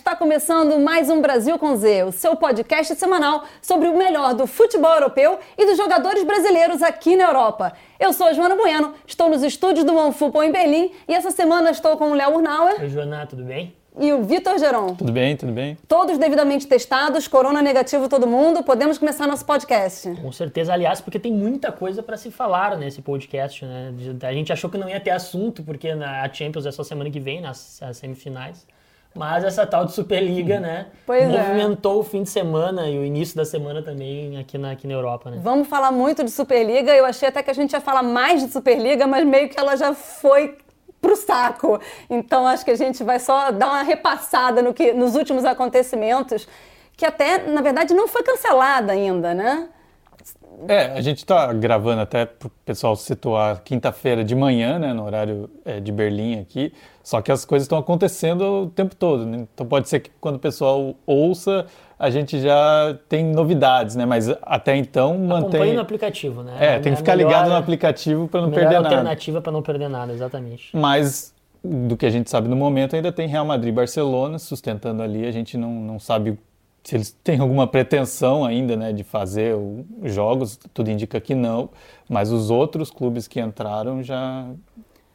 Está começando mais um Brasil com Z, o seu podcast semanal sobre o melhor do futebol europeu e dos jogadores brasileiros aqui na Europa. Eu sou a Joana Bueno, estou nos estúdios do OneFootball em Berlim e essa semana estou com o Léo Urnauer. Oi, Joana, tudo bem? E o Vitor Geron. Tudo bem, tudo bem. Todos devidamente testados, corona negativo todo mundo. Podemos começar nosso podcast. Com certeza, aliás, porque tem muita coisa para se falar nesse podcast, né? A gente achou que não ia ter assunto, porque a Champions é só semana que vem, nas semifinais. Mas essa tal de Superliga, né? Pois movimentou é. o fim de semana e o início da semana também aqui na, aqui na Europa, né? Vamos falar muito de Superliga. Eu achei até que a gente ia falar mais de Superliga, mas meio que ela já foi pro saco. Então acho que a gente vai só dar uma repassada no que, nos últimos acontecimentos, que até, na verdade, não foi cancelada ainda, né? É, a gente está gravando até para o pessoal situar quinta-feira de manhã, né, no horário é, de Berlim aqui. Só que as coisas estão acontecendo o tempo todo. Né? Então pode ser que quando o pessoal ouça, a gente já tem novidades, né? Mas até então mantém. Acompanhe no aplicativo, né? É, tem que ficar ligado no aplicativo para não perder nada. alternativa para não perder nada, exatamente. Mas do que a gente sabe no momento, ainda tem Real Madrid e Barcelona sustentando ali. A gente não, não sabe se eles têm alguma pretensão ainda né, de fazer os jogos, tudo indica que não, mas os outros clubes que entraram já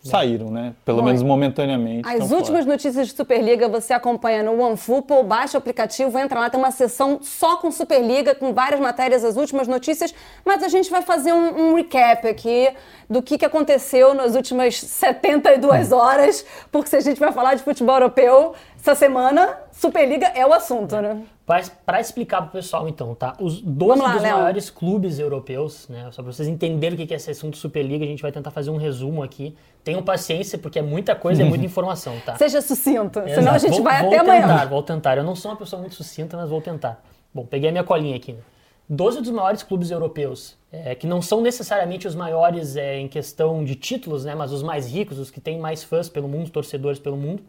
saíram, né? Pelo Bom, menos momentaneamente. As últimas fora. notícias de Superliga você acompanha no OneFootball, baixa o aplicativo, entra lá, tem uma sessão só com Superliga, com várias matérias, as últimas notícias, mas a gente vai fazer um, um recap aqui do que, que aconteceu nas últimas 72 hum. horas, porque se a gente vai falar de futebol europeu essa semana, Superliga é o assunto, né? Para explicar para o pessoal, então, tá? Os 12 lá, dos Léo. maiores clubes europeus, né? Só para vocês entenderem o que é esse assunto Superliga, a gente vai tentar fazer um resumo aqui. Tenham paciência, porque é muita coisa e é muita informação, tá? Seja sucinto, Exato. senão a gente vou, vai vou até tentar, amanhã. Vou tentar, eu não sou uma pessoa muito sucinta, mas vou tentar. Bom, peguei a minha colinha aqui. Né? 12 dos maiores clubes europeus, é, que não são necessariamente os maiores é, em questão de títulos, né? Mas os mais ricos, os que têm mais fãs pelo mundo, torcedores pelo mundo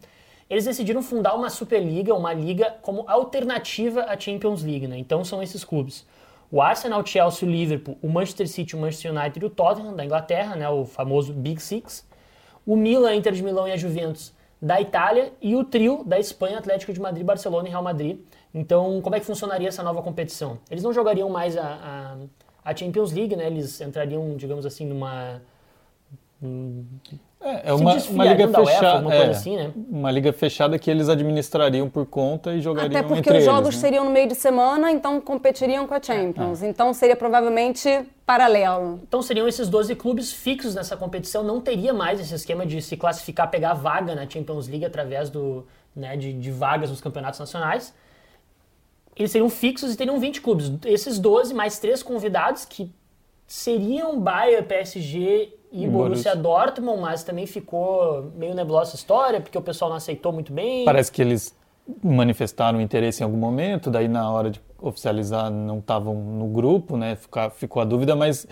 eles decidiram fundar uma Superliga, uma liga como alternativa à Champions League, né? Então são esses clubes. O Arsenal, o Chelsea, o Liverpool, o Manchester City, o Manchester United e o Tottenham da Inglaterra, né? O famoso Big Six. O Milan, Inter de Milão e a Juventus da Itália e o trio da Espanha, Atlético de Madrid, Barcelona e Real Madrid. Então, como é que funcionaria essa nova competição? Eles não jogariam mais a, a, a Champions League, né? Eles entrariam, digamos assim, numa é, é uma, uma liga fechada, é, assim, né? Uma liga fechada que eles administrariam por conta e jogariam Até porque os jogos eles, né? seriam no meio de semana, então competiriam com a Champions. É. Então seria provavelmente paralelo. Então seriam esses 12 clubes fixos nessa competição, não teria mais esse esquema de se classificar, pegar vaga na Champions League através do, né, de, de vagas nos campeonatos nacionais. Eles seriam fixos e teriam 20 clubes. Esses 12 mais três convidados que seriam Bayern, PSG e Borussia Dortmund, mas também ficou meio nebulosa a história, porque o pessoal não aceitou muito bem. Parece que eles manifestaram interesse em algum momento, daí na hora de oficializar não estavam no grupo, né? Ficou, ficou a dúvida, mas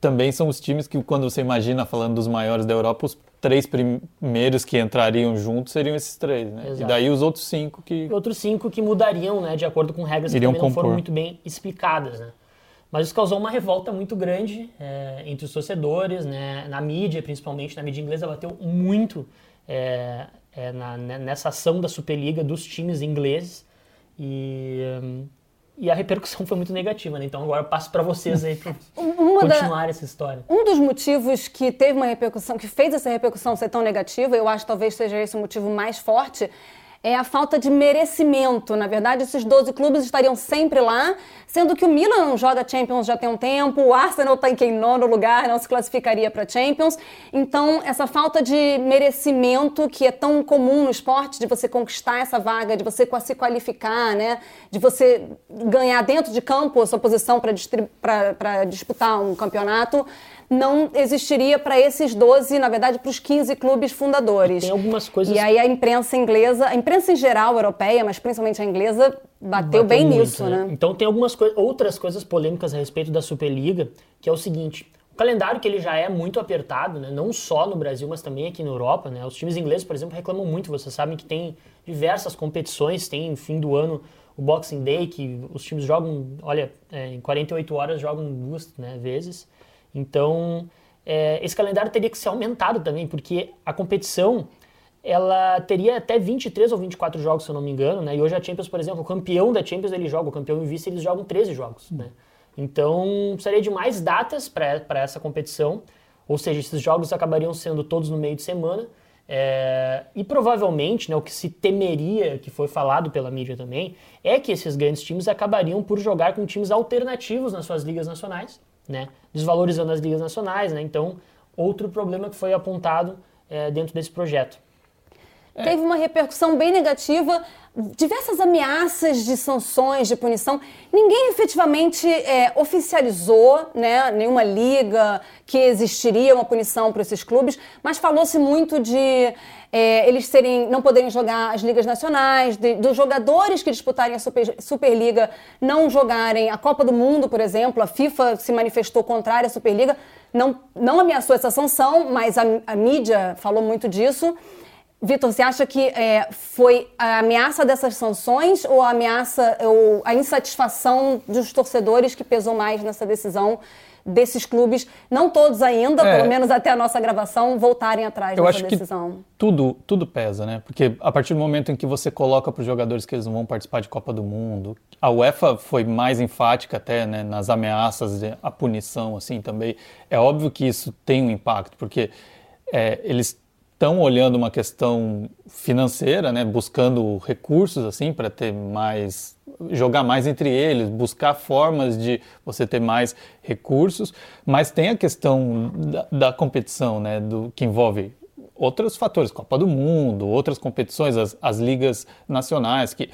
também são os times que quando você imagina falando dos maiores da Europa, os três primeiros que entrariam juntos seriam esses três, né? Exato. E daí os outros cinco que outros cinco que mudariam, né, de acordo com regras que não foram muito bem explicadas, né? Mas isso causou uma revolta muito grande é, entre os torcedores, né, na mídia, principalmente na mídia inglesa, bateu muito é, é, na, né, nessa ação da Superliga dos times ingleses e, e a repercussão foi muito negativa. Né? Então agora eu passo para vocês aí para continuar da, essa história. Um dos motivos que teve uma repercussão, que fez essa repercussão ser tão negativa, eu acho que talvez seja esse o motivo mais forte, é a falta de merecimento. Na verdade, esses 12 clubes estariam sempre lá, sendo que o Milan joga Champions já tem um tempo, o Arsenal está em nono lugar, não se classificaria para Champions. Então, essa falta de merecimento que é tão comum no esporte, de você conquistar essa vaga, de você se qualificar, né? de você ganhar dentro de campo a sua posição para disputar um campeonato, não existiria para esses 12, na verdade, para os 15 clubes fundadores. Tem algumas coisas. E aí a imprensa inglesa, a imprensa em geral europeia, mas principalmente a inglesa, bateu, bateu bem muito, nisso, né? né? Então tem algumas outras coisas polêmicas a respeito da Superliga, que é o seguinte. O calendário que ele já é muito apertado, né? não só no Brasil, mas também aqui na Europa. Né? Os times ingleses, por exemplo, reclamam muito. Vocês sabem que tem diversas competições, tem fim do ano o Boxing Day, que os times jogam, olha, é, em 48 horas jogam duas né, vezes. Então, é, esse calendário teria que ser aumentado também, porque a competição ela teria até 23 ou 24 jogos, se eu não me engano, né? E hoje a Champions, por exemplo, o campeão da Champions ele joga, o campeão em vice eles jogam 13 jogos, né? Então, precisaria de mais datas para essa competição, ou seja, esses jogos acabariam sendo todos no meio de semana. É, e provavelmente, né, o que se temeria, que foi falado pela mídia também, é que esses grandes times acabariam por jogar com times alternativos nas suas ligas nacionais, né, desvalorizando as ligas nacionais. Né, então, outro problema que foi apontado é, dentro desse projeto. Teve uma repercussão bem negativa diversas ameaças de sanções, de punição. Ninguém efetivamente é, oficializou, né, nenhuma liga que existiria uma punição para esses clubes, mas falou-se muito de é, eles serem, não poderem jogar as ligas nacionais, de, dos jogadores que disputarem a Super, Superliga não jogarem a Copa do Mundo, por exemplo. A FIFA se manifestou contrária à Superliga, não, não ameaçou essa sanção, mas a, a mídia falou muito disso. Vitor, você acha que é, foi a ameaça dessas sanções ou a ameaça ou a insatisfação dos torcedores que pesou mais nessa decisão desses clubes, não todos ainda, é, pelo menos até a nossa gravação, voltarem atrás eu dessa acho decisão? Que tudo, tudo pesa, né? Porque a partir do momento em que você coloca para os jogadores que eles não vão participar de Copa do Mundo, a UEFA foi mais enfática até né, nas ameaças, a punição, assim também. É óbvio que isso tem um impacto, porque é, eles estão olhando uma questão financeira, né, buscando recursos assim para ter mais jogar mais entre eles, buscar formas de você ter mais recursos, mas tem a questão da, da competição, né, do que envolve outros fatores, Copa do Mundo, outras competições, as, as ligas nacionais que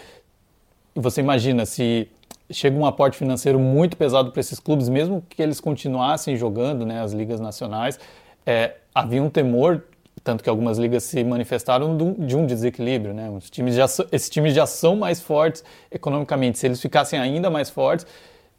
você imagina se chega um aporte financeiro muito pesado para esses clubes, mesmo que eles continuassem jogando, né, as ligas nacionais, é, havia um temor tanto que algumas ligas se manifestaram de um desequilíbrio, né? Os times já, esses times já são mais fortes economicamente. Se eles ficassem ainda mais fortes,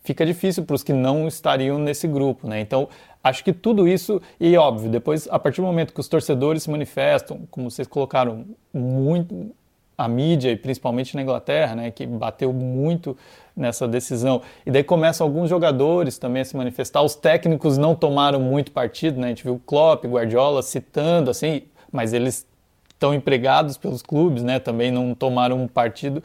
fica difícil para os que não estariam nesse grupo, né? Então, acho que tudo isso, e óbvio, depois, a partir do momento que os torcedores se manifestam, como vocês colocaram, muito a mídia, e principalmente na Inglaterra, né, que bateu muito nessa decisão. E daí começam alguns jogadores também a se manifestar. Os técnicos não tomaram muito partido, né? A gente viu Klopp, Guardiola citando, assim, mas eles estão empregados pelos clubes, né? Também não tomaram partido.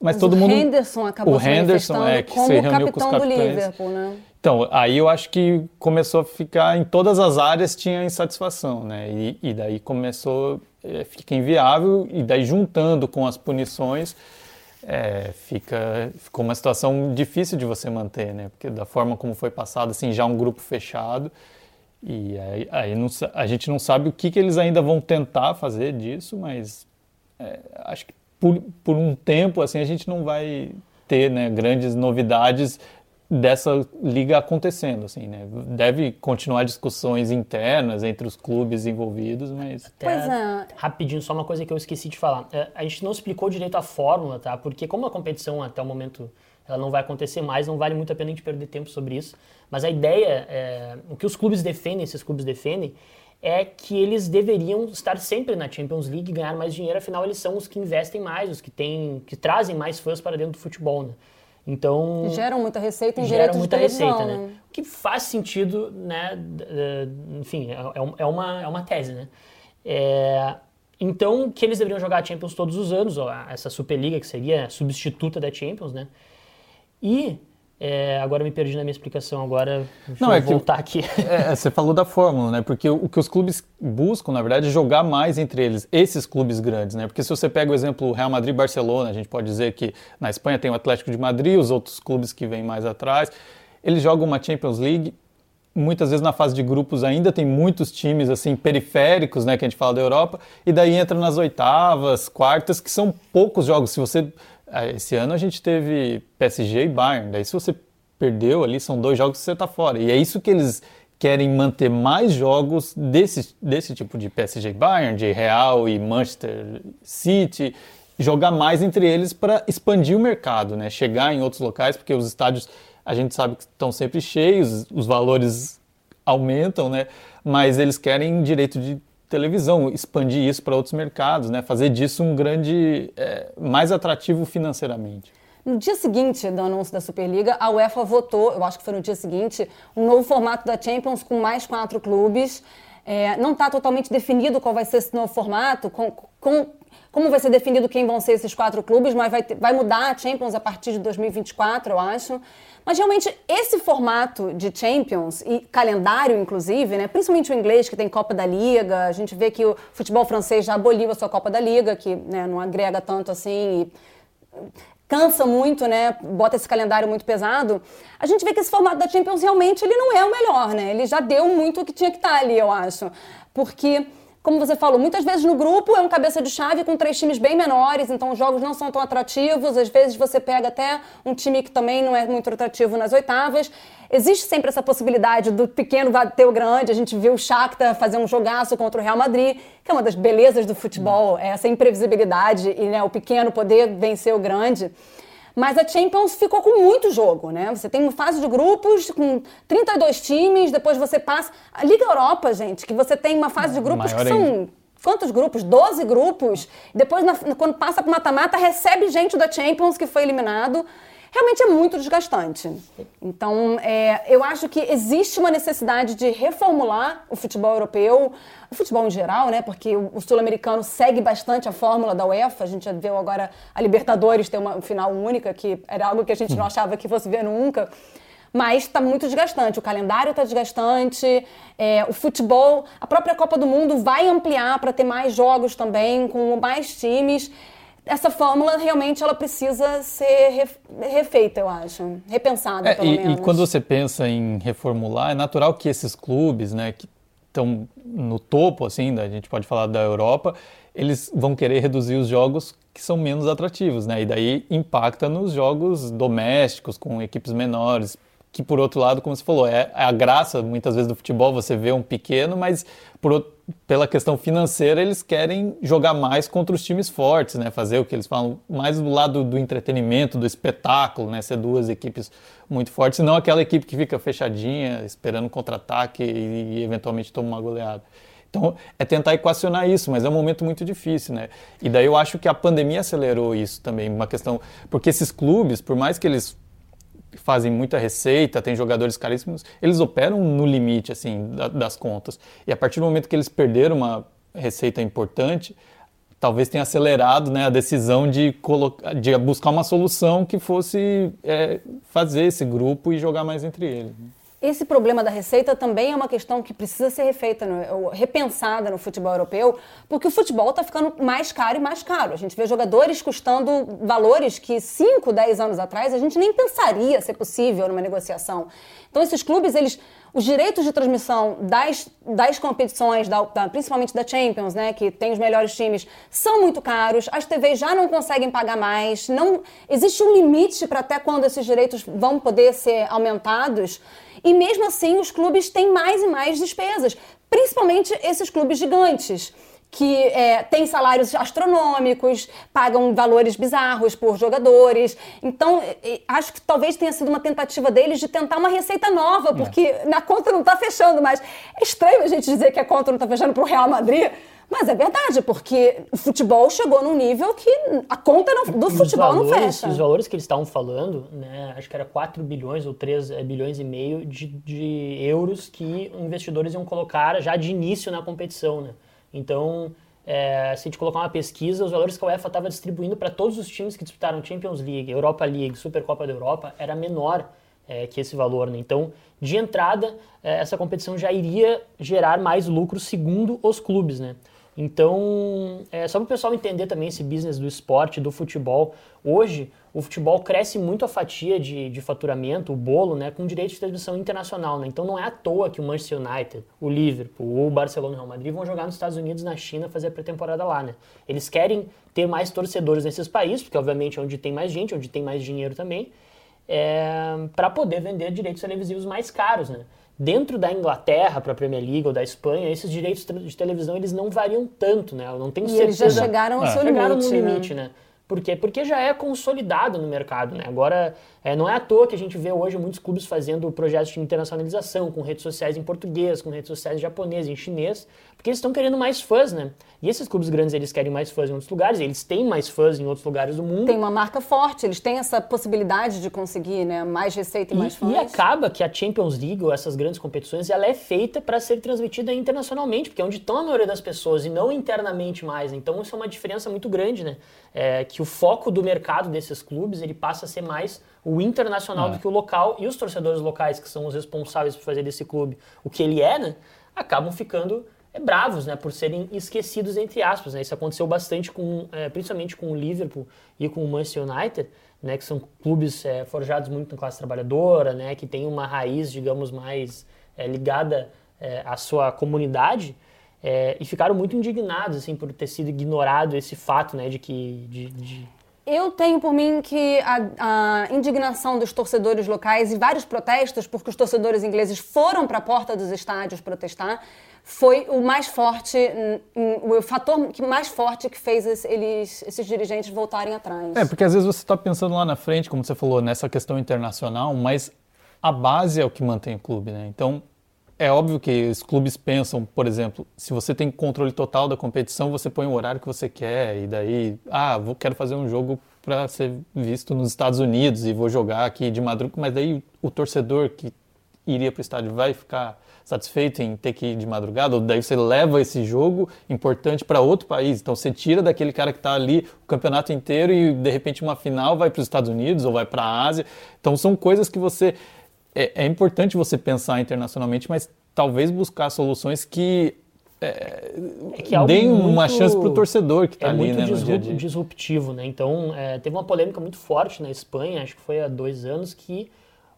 Mas, mas todo o mundo. Henderson acabou o Henderson é que se reuniu com os capitães. do Liverpool, né? Então, aí eu acho que começou a ficar em todas as áreas tinha insatisfação, né? E, e daí começou, é, fica inviável, e daí juntando com as punições, é, fica, ficou uma situação difícil de você manter, né? Porque da forma como foi passado, assim, já um grupo fechado, e aí, aí não, a gente não sabe o que, que eles ainda vão tentar fazer disso, mas é, acho que por, por um tempo, assim, a gente não vai ter né, grandes novidades dessa liga acontecendo, assim, né? Deve continuar discussões internas entre os clubes envolvidos, mas... Até pois é. Rapidinho, só uma coisa que eu esqueci de falar. É, a gente não explicou direito a fórmula, tá? Porque como a competição até o momento ela não vai acontecer mais, não vale muito a pena a gente perder tempo sobre isso. Mas a ideia, é, o que os clubes defendem, esses clubes defendem, é que eles deveriam estar sempre na Champions League, ganhar mais dinheiro, afinal eles são os que investem mais, os que, têm, que trazem mais fãs para dentro do futebol, né? Então geram muita receita em geram muita receita, né? O que faz sentido, né? Enfim, é, é, é uma, é uma tese, né? É, então que eles deveriam jogar a Champions todos os anos, ó, essa Superliga que seria substituta da Champions, né? E é, agora me perdi na minha explicação, agora Não, é voltar que, aqui. É, você falou da fórmula, né? Porque o, o, que os clubes buscam, na verdade, é jogar mais entre eles, esses clubes grandes, né? Porque se você pega o exemplo Real Madrid Barcelona, a gente pode dizer que na Espanha tem o Atlético de Madrid, os outros clubes que vêm mais atrás, eles jogam uma Champions League, muitas vezes na fase de grupos ainda tem muitos times assim periféricos, né, que a gente fala da Europa, e daí entra nas oitavas, quartas, que são poucos jogos. Se você esse ano a gente teve PSG e Bayern. Daí se você perdeu ali, são dois jogos que você está fora. E é isso que eles querem manter mais jogos desse, desse tipo de PSG e Bayern, de Real e Manchester City, jogar mais entre eles para expandir o mercado, né? Chegar em outros locais, porque os estádios a gente sabe que estão sempre cheios, os valores aumentam, né? Mas eles querem direito de televisão, expandir isso para outros mercados, né? fazer disso um grande, é, mais atrativo financeiramente. No dia seguinte do anúncio da Superliga, a UEFA votou, eu acho que foi no dia seguinte, um novo formato da Champions com mais quatro clubes. É, não está totalmente definido qual vai ser esse novo formato, com, com, como vai ser definido quem vão ser esses quatro clubes, mas vai, vai mudar a Champions a partir de 2024, eu acho. Mas realmente esse formato de Champions e calendário, inclusive, né, principalmente o inglês, que tem Copa da Liga, a gente vê que o futebol francês já aboliu a sua Copa da Liga, que né, não agrega tanto assim. cansa muito, né? Bota esse calendário muito pesado. A gente vê que esse formato da Champions realmente ele não é o melhor, né? Ele já deu muito o que tinha que estar ali, eu acho. Porque como você falou, muitas vezes no grupo é um cabeça de chave com três times bem menores, então os jogos não são tão atrativos. Às vezes você pega até um time que também não é muito atrativo nas oitavas. Existe sempre essa possibilidade do pequeno bater o grande. A gente viu o Shakhtar fazer um jogaço contra o Real Madrid, que é uma das belezas do futebol, é essa imprevisibilidade e né, o pequeno poder vencer o grande. Mas a Champions ficou com muito jogo, né? Você tem uma fase de grupos com 32 times, depois você passa. A Liga Europa, gente, que você tem uma fase de grupos que são. Ainda. Quantos grupos? 12 grupos. Depois, na, quando passa para mata-mata, recebe gente da Champions que foi eliminado realmente é muito desgastante. Então, é, eu acho que existe uma necessidade de reformular o futebol europeu, o futebol em geral, né? Porque o, sul-americano segue bastante a fórmula da UEFA. A gente já viu agora a Libertadores ter uma final única, que era algo que a gente não achava que fosse ver nunca mas está muito desgastante. O calendário está desgastante, é, o futebol, a própria Copa do Mundo vai ampliar para ter mais jogos também, com mais times essa fórmula realmente ela precisa ser refeita, eu acho, repensada é, pelo e, menos. E quando você pensa em reformular, é natural que esses clubes, né, que estão no topo, assim, a gente pode falar da Europa, eles vão querer reduzir os jogos que são menos atrativos, né? E daí impacta nos jogos domésticos com equipes menores, que por outro lado, como você falou, é a graça muitas vezes do futebol, você vê um pequeno, mas por, pela questão financeira eles querem jogar mais contra os times fortes, né? Fazer o que eles falam mais do lado do entretenimento, do espetáculo, né? Ser duas equipes muito fortes, não aquela equipe que fica fechadinha, esperando contra-ataque e, e eventualmente toma uma goleada. Então, é tentar equacionar isso, mas é um momento muito difícil, né? E daí eu acho que a pandemia acelerou isso também, uma questão, porque esses clubes, por mais que eles fazem muita receita, tem jogadores caríssimos, eles operam no limite assim das contas. E a partir do momento que eles perderam uma receita importante, talvez tenha acelerado né, a decisão de, colocar, de buscar uma solução que fosse é, fazer esse grupo e jogar mais entre eles. Esse problema da receita também é uma questão que precisa ser refeita, no, repensada no futebol europeu, porque o futebol está ficando mais caro e mais caro. A gente vê jogadores custando valores que 5, 10 anos atrás a gente nem pensaria ser possível numa negociação. Então esses clubes, eles os direitos de transmissão das, das competições, da, da, principalmente da Champions, né, que tem os melhores times, são muito caros. As TVs já não conseguem pagar mais. Não existe um limite para até quando esses direitos vão poder ser aumentados. E mesmo assim, os clubes têm mais e mais despesas, principalmente esses clubes gigantes que é, têm salários astronômicos, pagam valores bizarros por jogadores. Então, acho que talvez tenha sido uma tentativa deles de tentar uma receita nova, é. porque é. na conta não está fechando mais. É estranho a gente dizer que a conta não está fechando para o Real Madrid, mas é verdade, porque o futebol chegou num nível que a conta não, do futebol valores, não fecha. Os valores que eles estavam falando, né, acho que era 4 bilhões ou 3 eh, bilhões e meio de, de euros que investidores iam colocar já de início na competição. Né? Então, é, se a gente colocar uma pesquisa, os valores que a UEFA estava distribuindo para todos os times que disputaram Champions League, Europa League, Supercopa da Europa, era menor é, que esse valor. Né? Então, de entrada, é, essa competição já iria gerar mais lucro segundo os clubes. Né? Então, é, só para o pessoal entender também esse business do esporte, do futebol, hoje o futebol cresce muito a fatia de, de faturamento, o bolo, né, com direito de transmissão internacional. Né? Então não é à toa que o Manchester United, o Liverpool, o Barcelona e o Real Madrid vão jogar nos Estados Unidos na China fazer a pré-temporada lá. Né? Eles querem ter mais torcedores nesses países, porque obviamente é onde tem mais gente, onde tem mais dinheiro também, é, para poder vender direitos televisivos mais caros. Né? Dentro da Inglaterra, para a Premier League ou da Espanha, esses direitos de televisão eles não variam tanto, né? Não tenho e certeza. eles já chegaram ao é. seu chegaram limite. no limite, né? né? Por quê? Porque já é consolidado no mercado. Né? Agora, é, não é à toa que a gente vê hoje muitos clubes fazendo projetos de internacionalização, com redes sociais em português, com redes sociais em japonês, em chinês, porque eles estão querendo mais fãs, né? E esses clubes grandes, eles querem mais fãs em outros lugares, eles têm mais fãs em outros lugares do mundo. Tem uma marca forte, eles têm essa possibilidade de conseguir né, mais receita e, e mais fãs. E acaba que a Champions League, ou essas grandes competições, ela é feita para ser transmitida internacionalmente, porque é onde estão a maioria das pessoas, e não internamente mais. Então isso é uma diferença muito grande, né? É, que o foco do mercado desses clubes, ele passa a ser mais o internacional é. do que o local, e os torcedores locais, que são os responsáveis por fazer desse clube o que ele é, né? Acabam ficando é, bravos, né, por serem esquecidos entre aspas. Né? Isso aconteceu bastante com, é, principalmente com o Liverpool e com o Manchester United, né, que são clubes é, forjados muito na classe trabalhadora, né, que tem uma raiz, digamos, mais é, ligada é, à sua comunidade. É, e ficaram muito indignados assim por ter sido ignorado esse fato, né, de que de, de... Eu tenho por mim que a, a, indignação dos torcedores locais e vários protestos, porque os torcedores ingleses foram para a porta dos estádios protestar, foi o mais forte, o fator mais forte que fez eles, esses dirigentes voltarem atrás. É, porque às vezes você está pensando lá na frente, como você falou, nessa questão internacional, mas a base é o que mantém o clube, né? Então, é óbvio que os clubes pensam, por exemplo, se você tem controle total da competição, você põe o horário que você quer e daí, ah, vou, quero fazer um jogo para ser visto nos Estados Unidos e vou jogar aqui de madrugada, mas daí o torcedor que iria para o estádio vai ficar satisfeito em ter que ir de madrugada, ou daí você leva esse jogo importante para outro país. Então você tira daquele cara que está ali o campeonato inteiro e de repente uma final vai para os Estados Unidos ou vai para a Ásia. Então são coisas que você. É, é, importante você pensar internacionalmente, mas talvez buscar soluções que. É, é que é deem muito, uma chance para o torcedor que está é ali, muito né, disrup, dia dia. disruptivo, né? Então, é, teve uma polêmica muito forte na Espanha, acho que foi há dois anos, que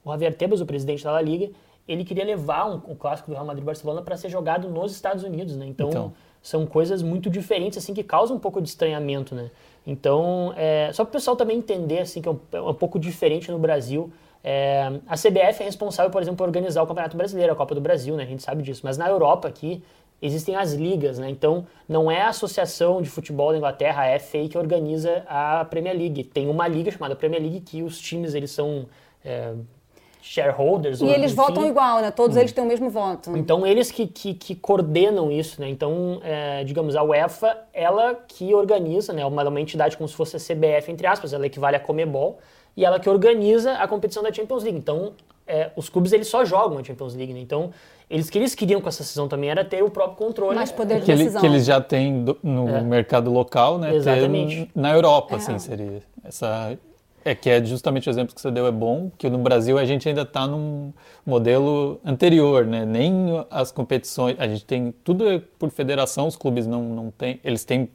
o Javier Tebas, o presidente da La Liga, ele queria levar um, um clássico do Real Madrid-Barcelona para ser jogado nos Estados Unidos, né? Então, então, são coisas muito diferentes, assim, que causam um pouco de estranhamento, né? Então, é, só para o pessoal também entender, assim, que é um, é um pouco diferente no Brasil. É, a CBF é responsável, por exemplo, por organizar o Campeonato Brasileiro, a Copa do Brasil, né? A gente sabe disso. Mas na Europa aqui, existem as ligas, né? Então, não é a Associação de Futebol da Inglaterra, a FA, que organiza a Premier League. Tem uma liga chamada Premier League que os times, eles são... É, shareholders. E ou, eles enfim. votam igual, né? Todos hum. eles têm o mesmo voto. Então, eles que, que, que coordenam isso, né? Então, é, digamos, a UEFA, ela que organiza, né? Uma, uma entidade como se fosse a CBF, entre aspas, ela equivale a Comebol, e ela que organiza a competição da Champions League. Então, é, os clubes, eles só jogam a Champions League, né? Então, eles que eles queriam com essa decisão também era ter o próprio controle. Mais poder de que decisão. Ele, que eles já têm do, no é. mercado local, né? Exatamente. na Europa, assim, é. seria essa é que é justamente o exemplo que você deu é bom, que no Brasil a gente ainda está num modelo anterior, né? Nem as competições, a gente tem tudo é por federação, os clubes não, não têm, eles têm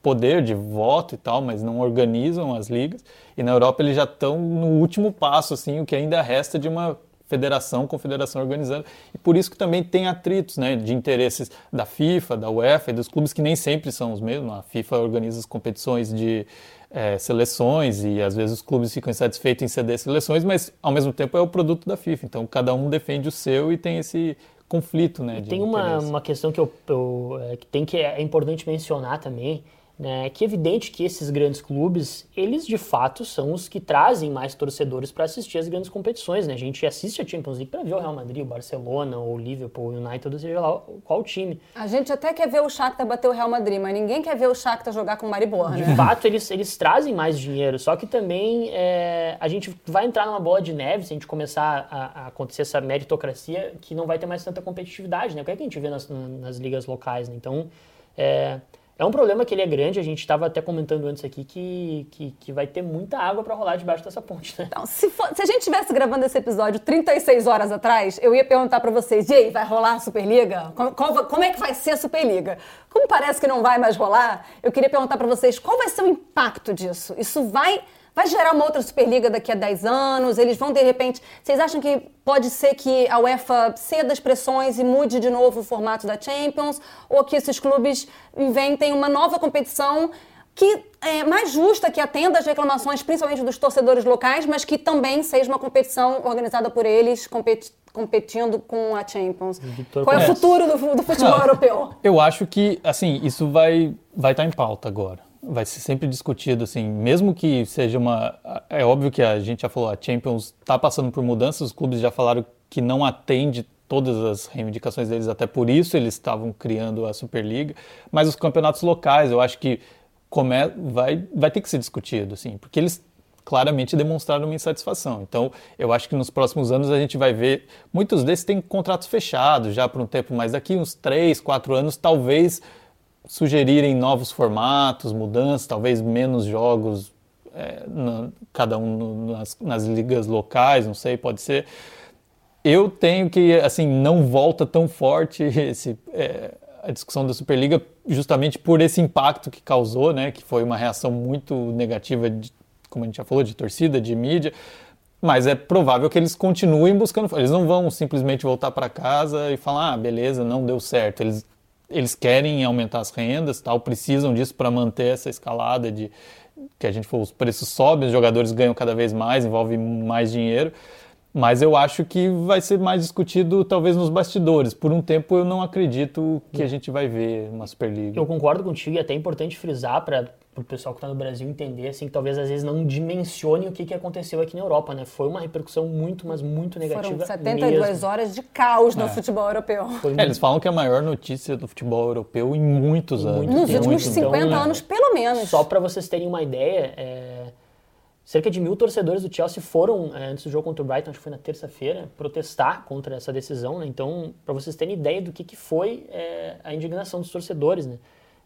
poder de voto e tal, mas não organizam as ligas. E na Europa eles já estão no último passo, assim, o que ainda resta de uma federação, confederação organizando. E por isso que também tem atritos né, de interesses da FIFA, da UEFA e dos clubes que nem sempre são os mesmos. A FIFA organiza as competições de é, seleções e às vezes os clubes ficam insatisfeitos em ceder seleções, mas ao mesmo tempo é o produto da FIFA. Então cada um defende o seu e tem esse conflito, né? tem uma, uma questão que, eu, eu, é, que tem que é importante mencionar também, né, que é evidente que esses grandes clubes, eles de fato são os que trazem mais torcedores para assistir as grandes competições. Né? A gente assiste a Champions League para ver o Real Madrid, o Barcelona, o Liverpool, o United, ou seja lá qual time. A gente até quer ver o Shakhtar bater o Real Madrid, mas ninguém quer ver o Shakhtar jogar com o Maribor, né? De fato, eles, eles trazem mais dinheiro, só que também é, a gente vai entrar numa bola de neve se a gente começar a, a, acontecer essa meritocracia que não vai ter mais tanta competitividade, né? O que, é que a gente vê nas, nas ligas locais, né? Então, é, é um problema que ele é grande, a gente estava até comentando antes aqui que, que, que vai ter muita água para rolar debaixo dessa ponte, né? Então, se, for, se a gente tivesse gravando esse episódio 36 horas atrás, eu ia perguntar para vocês, e aí, vai rolar a Superliga? Como, como é que vai ser a Superliga? Como parece que não vai mais rolar, eu queria perguntar para vocês qual vai ser o impacto disso? Isso vai Vai gerar uma outra Superliga daqui a 10 anos? Eles vão, de repente. Vocês acham que pode ser que a UEFA ceda as pressões e mude de novo o formato da Champions? Ou que esses clubes inventem uma nova competição que é mais justa, que atenda às reclamações, principalmente dos torcedores locais, mas que também seja uma competição organizada por eles, competi competindo com a Champions. Qual é o futuro do, do futebol Não, europeu? Eu acho que, assim, isso vai vai estar tá em pauta agora vai ser sempre discutido, assim, mesmo que seja uma... É óbvio que a gente já falou, a Champions está passando por mudanças, os clubes já falaram que não atende todas as reivindicações deles, até por isso eles estavam criando a Superliga, mas os campeonatos locais, eu acho que come... vai, vai ter que ser discutido, assim, porque eles claramente demonstraram uma insatisfação. Então, eu acho que nos próximos anos a gente vai ver, muitos desses têm contratos fechados já por um tempo, mas daqui uns três, quatro anos, talvez sugerirem novos formatos, mudanças, talvez menos jogos, é, cada um no, nas, nas ligas locais, não sei, pode ser. Eu tenho que, assim, não volta tão forte esse, é, a discussão da Superliga justamente por esse impacto que causou, né, que foi uma reação muito negativa, de, como a gente já falou, de torcida, de mídia, mas é provável que eles continuem buscando. Eles não vão simplesmente voltar para casa e falar, ah, beleza, não deu certo. Eles eles querem aumentar as rendas, tal, precisam disso para manter essa escalada de que a gente falou, os preços sobem, os jogadores ganham cada vez mais, envolve mais dinheiro. Mas eu acho que vai ser mais discutido talvez nos bastidores. Por um tempo eu não acredito que a gente vai ver uma Superliga. Eu concordo contigo e é até importante frisar para o pessoal que está no Brasil entender, assim, que talvez às vezes não dimensione o que, que aconteceu aqui na Europa, né? Foi uma repercussão muito, mas muito negativa Foram 72 mesmo. horas de caos no É. futebol europeu. Foi É, eles falam que é a maior notícia do futebol europeu em muitos anos. muito Nos tempo, últimos então, 50 né? anos, pelo menos. Só para vocês terem uma ideia, é, cerca de mil torcedores do Chelsea foram, é, antes do jogo contra o Brighton, acho que foi na terça-feira, protestar contra essa decisão. Né? Então, para vocês terem ideia do que, que foi é, a indignação dos torcedores. Né?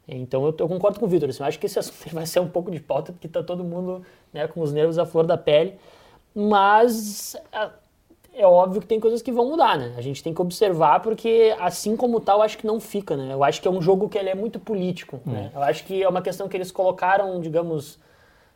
Então, eu, eu concordo com o Vitor. Assim, eu acho que esse assunto vai ser um pouco de pauta, porque está todo mundo né, com os nervos à flor da pele. Mas a- é óbvio que tem coisas que vão mudar, né? A gente tem que observar, porque assim como tal, eu acho que não fica, né? Eu acho que é um jogo que ele é muito político, né? Eu acho que é uma questão que eles colocaram, digamos,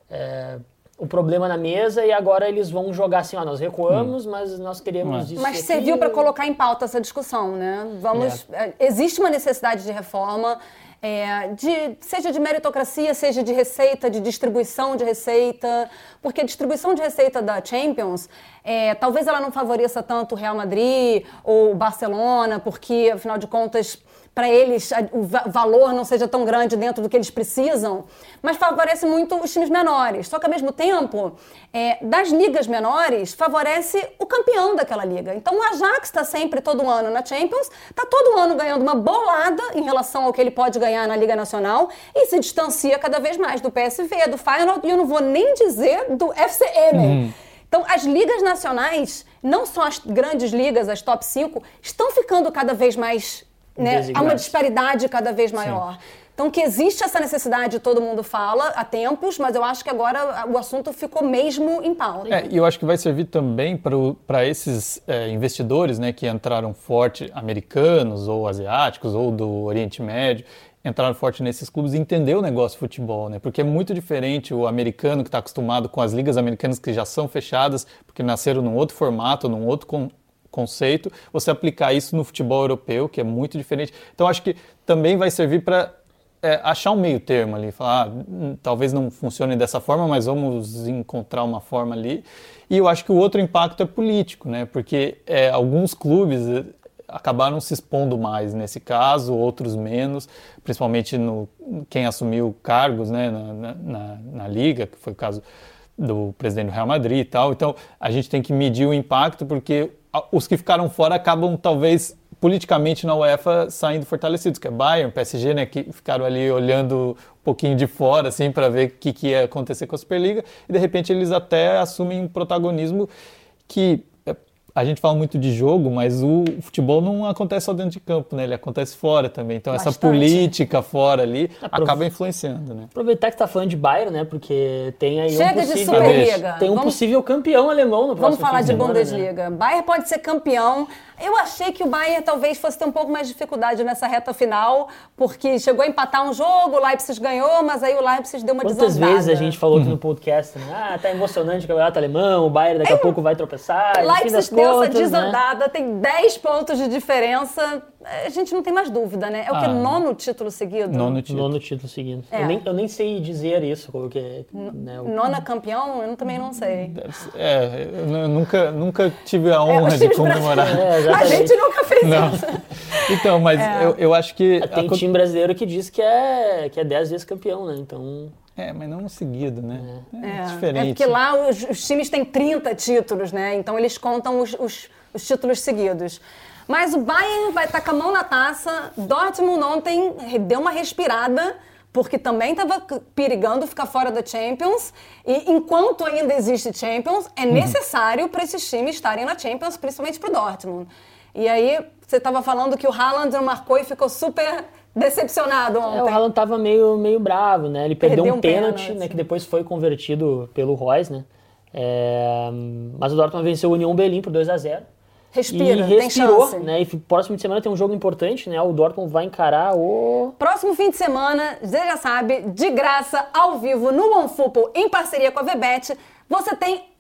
é, o problema na mesa e agora eles vão jogar assim, ó, nós recuamos, mas nós queremos isso Mas serviu para colocar em pauta essa discussão, né? Vamos, é, existe uma necessidade de reforma, é, de, seja de meritocracia, seja de receita, de distribuição de receita, porque a distribuição de receita da Champions, é, talvez ela não favoreça tanto o Real Madrid ou o Barcelona, porque afinal de contas para eles o va- valor não seja tão grande dentro do que eles precisam, mas favorece muito os times menores. Só que ao mesmo tempo, é, das ligas menores, favorece o campeão daquela liga. Então o Ajax está sempre todo ano na Champions, está todo ano ganhando uma bolada em relação ao que ele pode ganhar na Liga Nacional e se distancia cada vez mais do PSV, do Feyenoord e eu não vou nem dizer do FC Emmen. Então, as ligas nacionais, não só as grandes ligas, as top 5, estão ficando cada vez mais. Né, há uma disparidade cada vez maior. Então, que existe essa necessidade, todo mundo fala há tempos, mas eu acho que agora o assunto ficou mesmo em pauta. É, e eu acho que vai servir também para esses é, investidores né, que entraram forte, americanos ou asiáticos ou do Oriente Médio, entraram forte nesses clubes, entender o negócio de futebol, né? Porque é muito diferente o americano que está acostumado com as ligas americanas que já são fechadas, porque nasceram num outro formato, num outro conceito, você aplicar isso no futebol europeu, que é muito diferente. Então acho que também vai servir para é, achar um meio termo ali, falar, ah, hum, talvez não funcione dessa forma, mas vamos encontrar uma forma ali. E eu acho que o outro impacto é político, né? Porque é, alguns clubes eh, acabaram se expondo mais nesse caso, outros menos, principalmente no quem assumiu cargos, né, na, na, na- liga, que foi o caso do presidente do Real Madrid e tal. Então a gente tem que medir o impacto porque os que ficaram fora acabam talvez politicamente na UEFA saindo fortalecidos, que é Bayern, PSG, né, que ficaram ali olhando um pouquinho de fora assim para ver o que, que ia acontecer com a Superliga e de repente eles até assumem um protagonismo que a gente fala muito de jogo, mas o futebol não acontece só dentro de campo, né? Ele acontece fora também. Então essa Bastante. política fora ali Aprov- acaba influenciando, né? Aproveitar que tá falando de Bayern, né? Porque tem aí Chega um de possível, Superliga. tem um Vamos- possível campeão alemão no Vamos próximo falar fim de semana, né? Bundesliga. Bayern pode ser campeão. Eu achei que o Bayern talvez fosse ter um pouco mais de dificuldade nessa reta final, porque chegou a empatar um jogo, o Leipzig ganhou, mas aí o Leipzig deu uma Quantas desandada. vezes a gente falou aqui no podcast, né? ah, tá emocionante o campeonato alemão, o Bayern daqui a pouco vai tropeçar. Leipzig deu aliança pontos, né? desandada, tem 10 pontos de diferença. A gente não tem mais dúvida, né? É o que? Ah. Nono título seguido? Nono título. Nono título seguido. É. Eu, nem, eu nem sei dizer isso, como que é, né, o- Nona campeão? Eu também não sei. É, eu nu- nunca, nunca tive a honra os de comemorar. É, A gente nunca fez Não. isso. Então, mas É. eu, eu acho que. Tem acon- time brasileiro que diz que é, que é 10 vezes campeão, né? Então, É, mas não seguido, né? É, É, diferente. é porque lá os, os times têm 30 títulos, né? Então eles contam os, os- os títulos seguidos. Mas o Bayern vai estar com a mão na taça. Dortmund ontem deu uma respirada, porque também estava perigando ficar fora da Champions. E enquanto ainda existe Champions, é necessário para esses times estarem na Champions, principalmente para o Dortmund. E aí, você estava falando que o Haaland não marcou e ficou super decepcionado ontem. é, o Haaland tava meio, meio bravo, né? Ele perdeu, Perdeu um um pênalti, pênalti. né? Que depois foi convertido pelo Royce, né? É, mas o Dortmund venceu o União Berlim por 2 a 0 Respira, e tem respirou, né? E próximo de semana tem um jogo importante, né? O Dortmund vai encarar o Próximo fim de semana, você já sabe, de graça, ao vivo, no OneFootball, em parceria com a Vebet, você tem...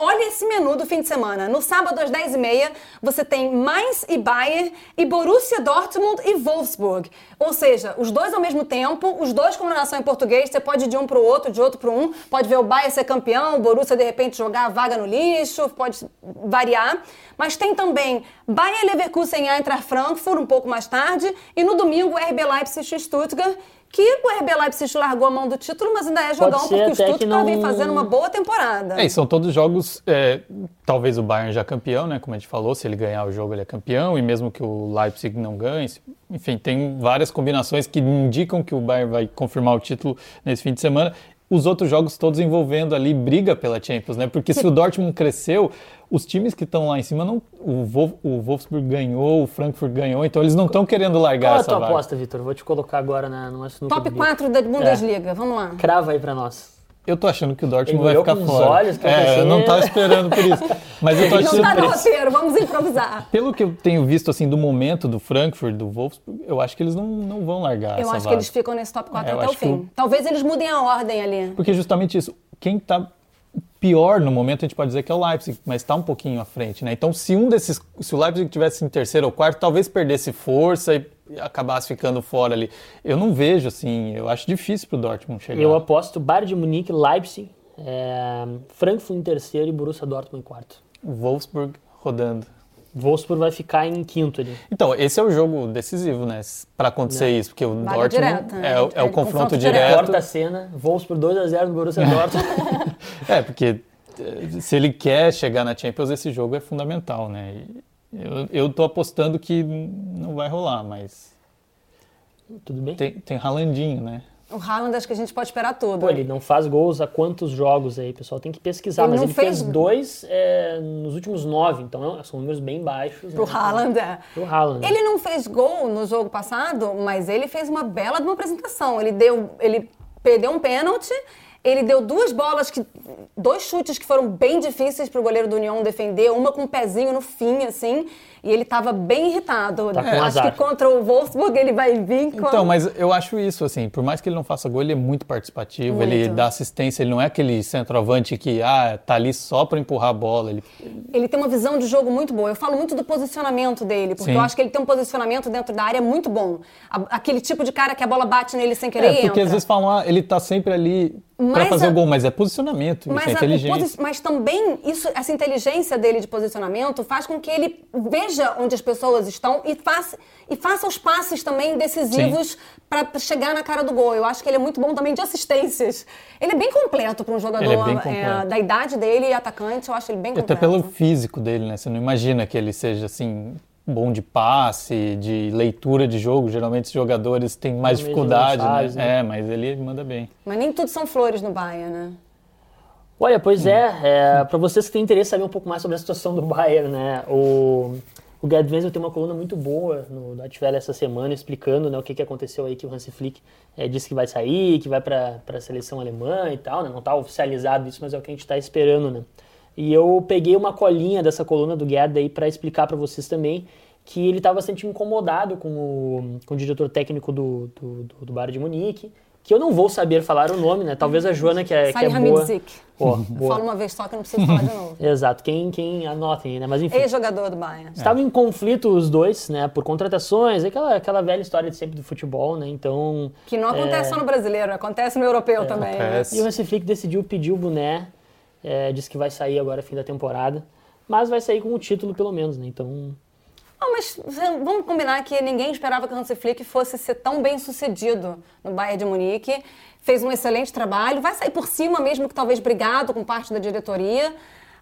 Olha esse menu do fim de semana. No sábado, às 10h30, você tem Mainz e Bayern e Borussia Dortmund e Wolfsburg. Ou seja, os dois ao mesmo tempo, os dois com narração em português, você pode ir de um para o outro, de outro para um. Pode ver o Bayern ser campeão, o Borussia, de repente, jogar a vaga no lixo, pode variar. Mas tem também Bayern Leverkusen e Eintracht Frankfurt, um pouco mais tarde. E no domingo, RB Leipzig e Stuttgart, que o RB Leipzig largou a mão do título, mas ainda é jogão, porque o Stuttgart vem não- fazendo uma boa temporada. É, e são todos jogos, é, talvez o Bayern já campeão, né? Como a gente falou, se ele ganhar o jogo ele é campeão, e mesmo que o Leipzig não ganhe, enfim, tem várias combinações que indicam que o Bayern vai confirmar o título nesse fim de semana. Os outros jogos todos envolvendo ali briga pela Champions, né? Porque se o Dortmund cresceu, os times que estão lá em cima, não, o, Wolf, o Wolfsburg ganhou, o Frankfurt ganhou, então eles não estão querendo largar Qual é a essa tua vaga. aposta, Vitor? Vou te colocar agora na, no nosso Top 4 da Bundesliga, vamos lá. Crava aí pra nós. Eu tô achando que o Dortmund vai ficar com os fora. olhos, que eu é, pensei- eu não tava esperando por isso. Mas eu tô Não achando tá no roteiro, vamos improvisar. Pelo que eu tenho visto assim do momento do Frankfurt, do Wolfsburg, eu acho que eles não, não vão largar Eu acho que vaga. eles ficam nesse top 4 É, eu até o que fim. o- Talvez eles mudem a ordem ali. Porque justamente isso, quem tá pior no momento a gente pode dizer que é o Leipzig, mas está um pouquinho à frente, né? Então se um desses, se o Leipzig tivesse em terceiro ou quarto, talvez perdesse força e acabasse ficando fora ali. Eu não vejo assim, eu acho difícil pro Dortmund chegar. Eu aposto Bayern de Munique, Leipzig, é, Frankfurt em terceiro e Borussia Dortmund em quarto. O Wolfsburg rodando. Wolfsburg vai ficar em quinto ali. Então, esse é o jogo decisivo, né? Para acontecer isso, porque o Vaga Dortmund direta, né? é, o- é o É confronto confronto direto. Corta a cena, Wolfsburg 2x0 no Borussia Dortmund. É, porque eh, se ele quer chegar na Champions, esse jogo é fundamental, né? E Eu, eu tô apostando que não vai rolar, mas Tudo bem? tem, tem Ralandinho, né? O Haaland, acho que a gente pode esperar tudo. Pô, ele não faz gols há quantos jogos aí, pessoal? Tem que pesquisar, Ele mas não ele fez fez- dois é, nos últimos nove, então é- são números bem baixos. Pro né? Haaland, é. Pro Haaland. Ele não fez gol no jogo passado, mas ele fez uma bela de uma apresentação. Ele deu, ele perdeu um pênalti, ele deu duas bolas que dois chutes que foram bem difíceis para o goleiro do União defender, uma com um pezinho no fim assim, e ele estava bem irritado. Tá com Acho azar. que contra o Wolfsburg ele vai vir com Então, mas eu acho isso, assim, por mais que ele não faça gol, ele é muito participativo, ele Muito. dá assistência, ele não é aquele centroavante que, ah, tá ali só para empurrar a bola, ele Ele tem uma visão de jogo muito boa. Eu falo muito do posicionamento dele, porque Sim. eu acho que ele tem um posicionamento dentro da área muito bom. Aquele tipo de cara que a bola bate nele sem querer É, porque entra. às vezes falam, ah, ele tá sempre ali para fazer a- o gol, mas é posicionamento, Mas, é mas também isso, essa inteligência dele de posicionamento faz com que ele veja onde as pessoas estão e faça, e faça os passes também decisivos para chegar na cara do gol. Eu acho que ele é muito bom também de assistências. Ele é bem completo para um jogador é é, completo. da idade dele e atacante. Eu acho ele bem E Até completo. pelo físico dele, né? Você não imagina que ele seja assim bom de passe, de leitura de jogo. Geralmente os jogadores têm mais dificuldade, né? né? É, mas ele manda bem. Mas nem tudo são flores no Bahia, né? Olha, pois é, é para vocês que têm interesse em saber um pouco mais sobre a situação do Bayern, né? O, o Gerd Wenzel tem uma coluna muito boa no Welle essa semana explicando né, o que, que aconteceu aí que o Hansi Flick é, disse que vai sair, que vai para a seleção alemã e tal, né? Não está oficializado isso, mas é o que a gente está esperando, né? E eu peguei uma colinha dessa coluna do Gerd aí para explicar para vocês também que ele estava bastante incomodado com o, com o diretor técnico do, do, do, do Bayern de Munique, que eu não vou saber falar o nome, né? Talvez a Joana, que é, que é boa... Oh, Fala uma vez só que eu não preciso falar de novo. Exato, quem, quem anotem, né? Mas enfim. Ex-jogador do Bayern. Estavam é. em conflito os dois, né? Por contratações, aquela, aquela velha história de sempre do futebol, né? Então. Que não acontece é... só no brasileiro, acontece no europeu é, também. Né? E o Hansi Flick decidiu pedir o boné, é, disse que vai sair agora fim da temporada, mas vai sair com o título pelo menos, né? Então. Não, mas vamos combinar que ninguém esperava que o Hansi Flick fosse ser tão bem sucedido no Bayern de Munique fez um excelente trabalho, vai sair por cima, mesmo que talvez brigado com parte da diretoria.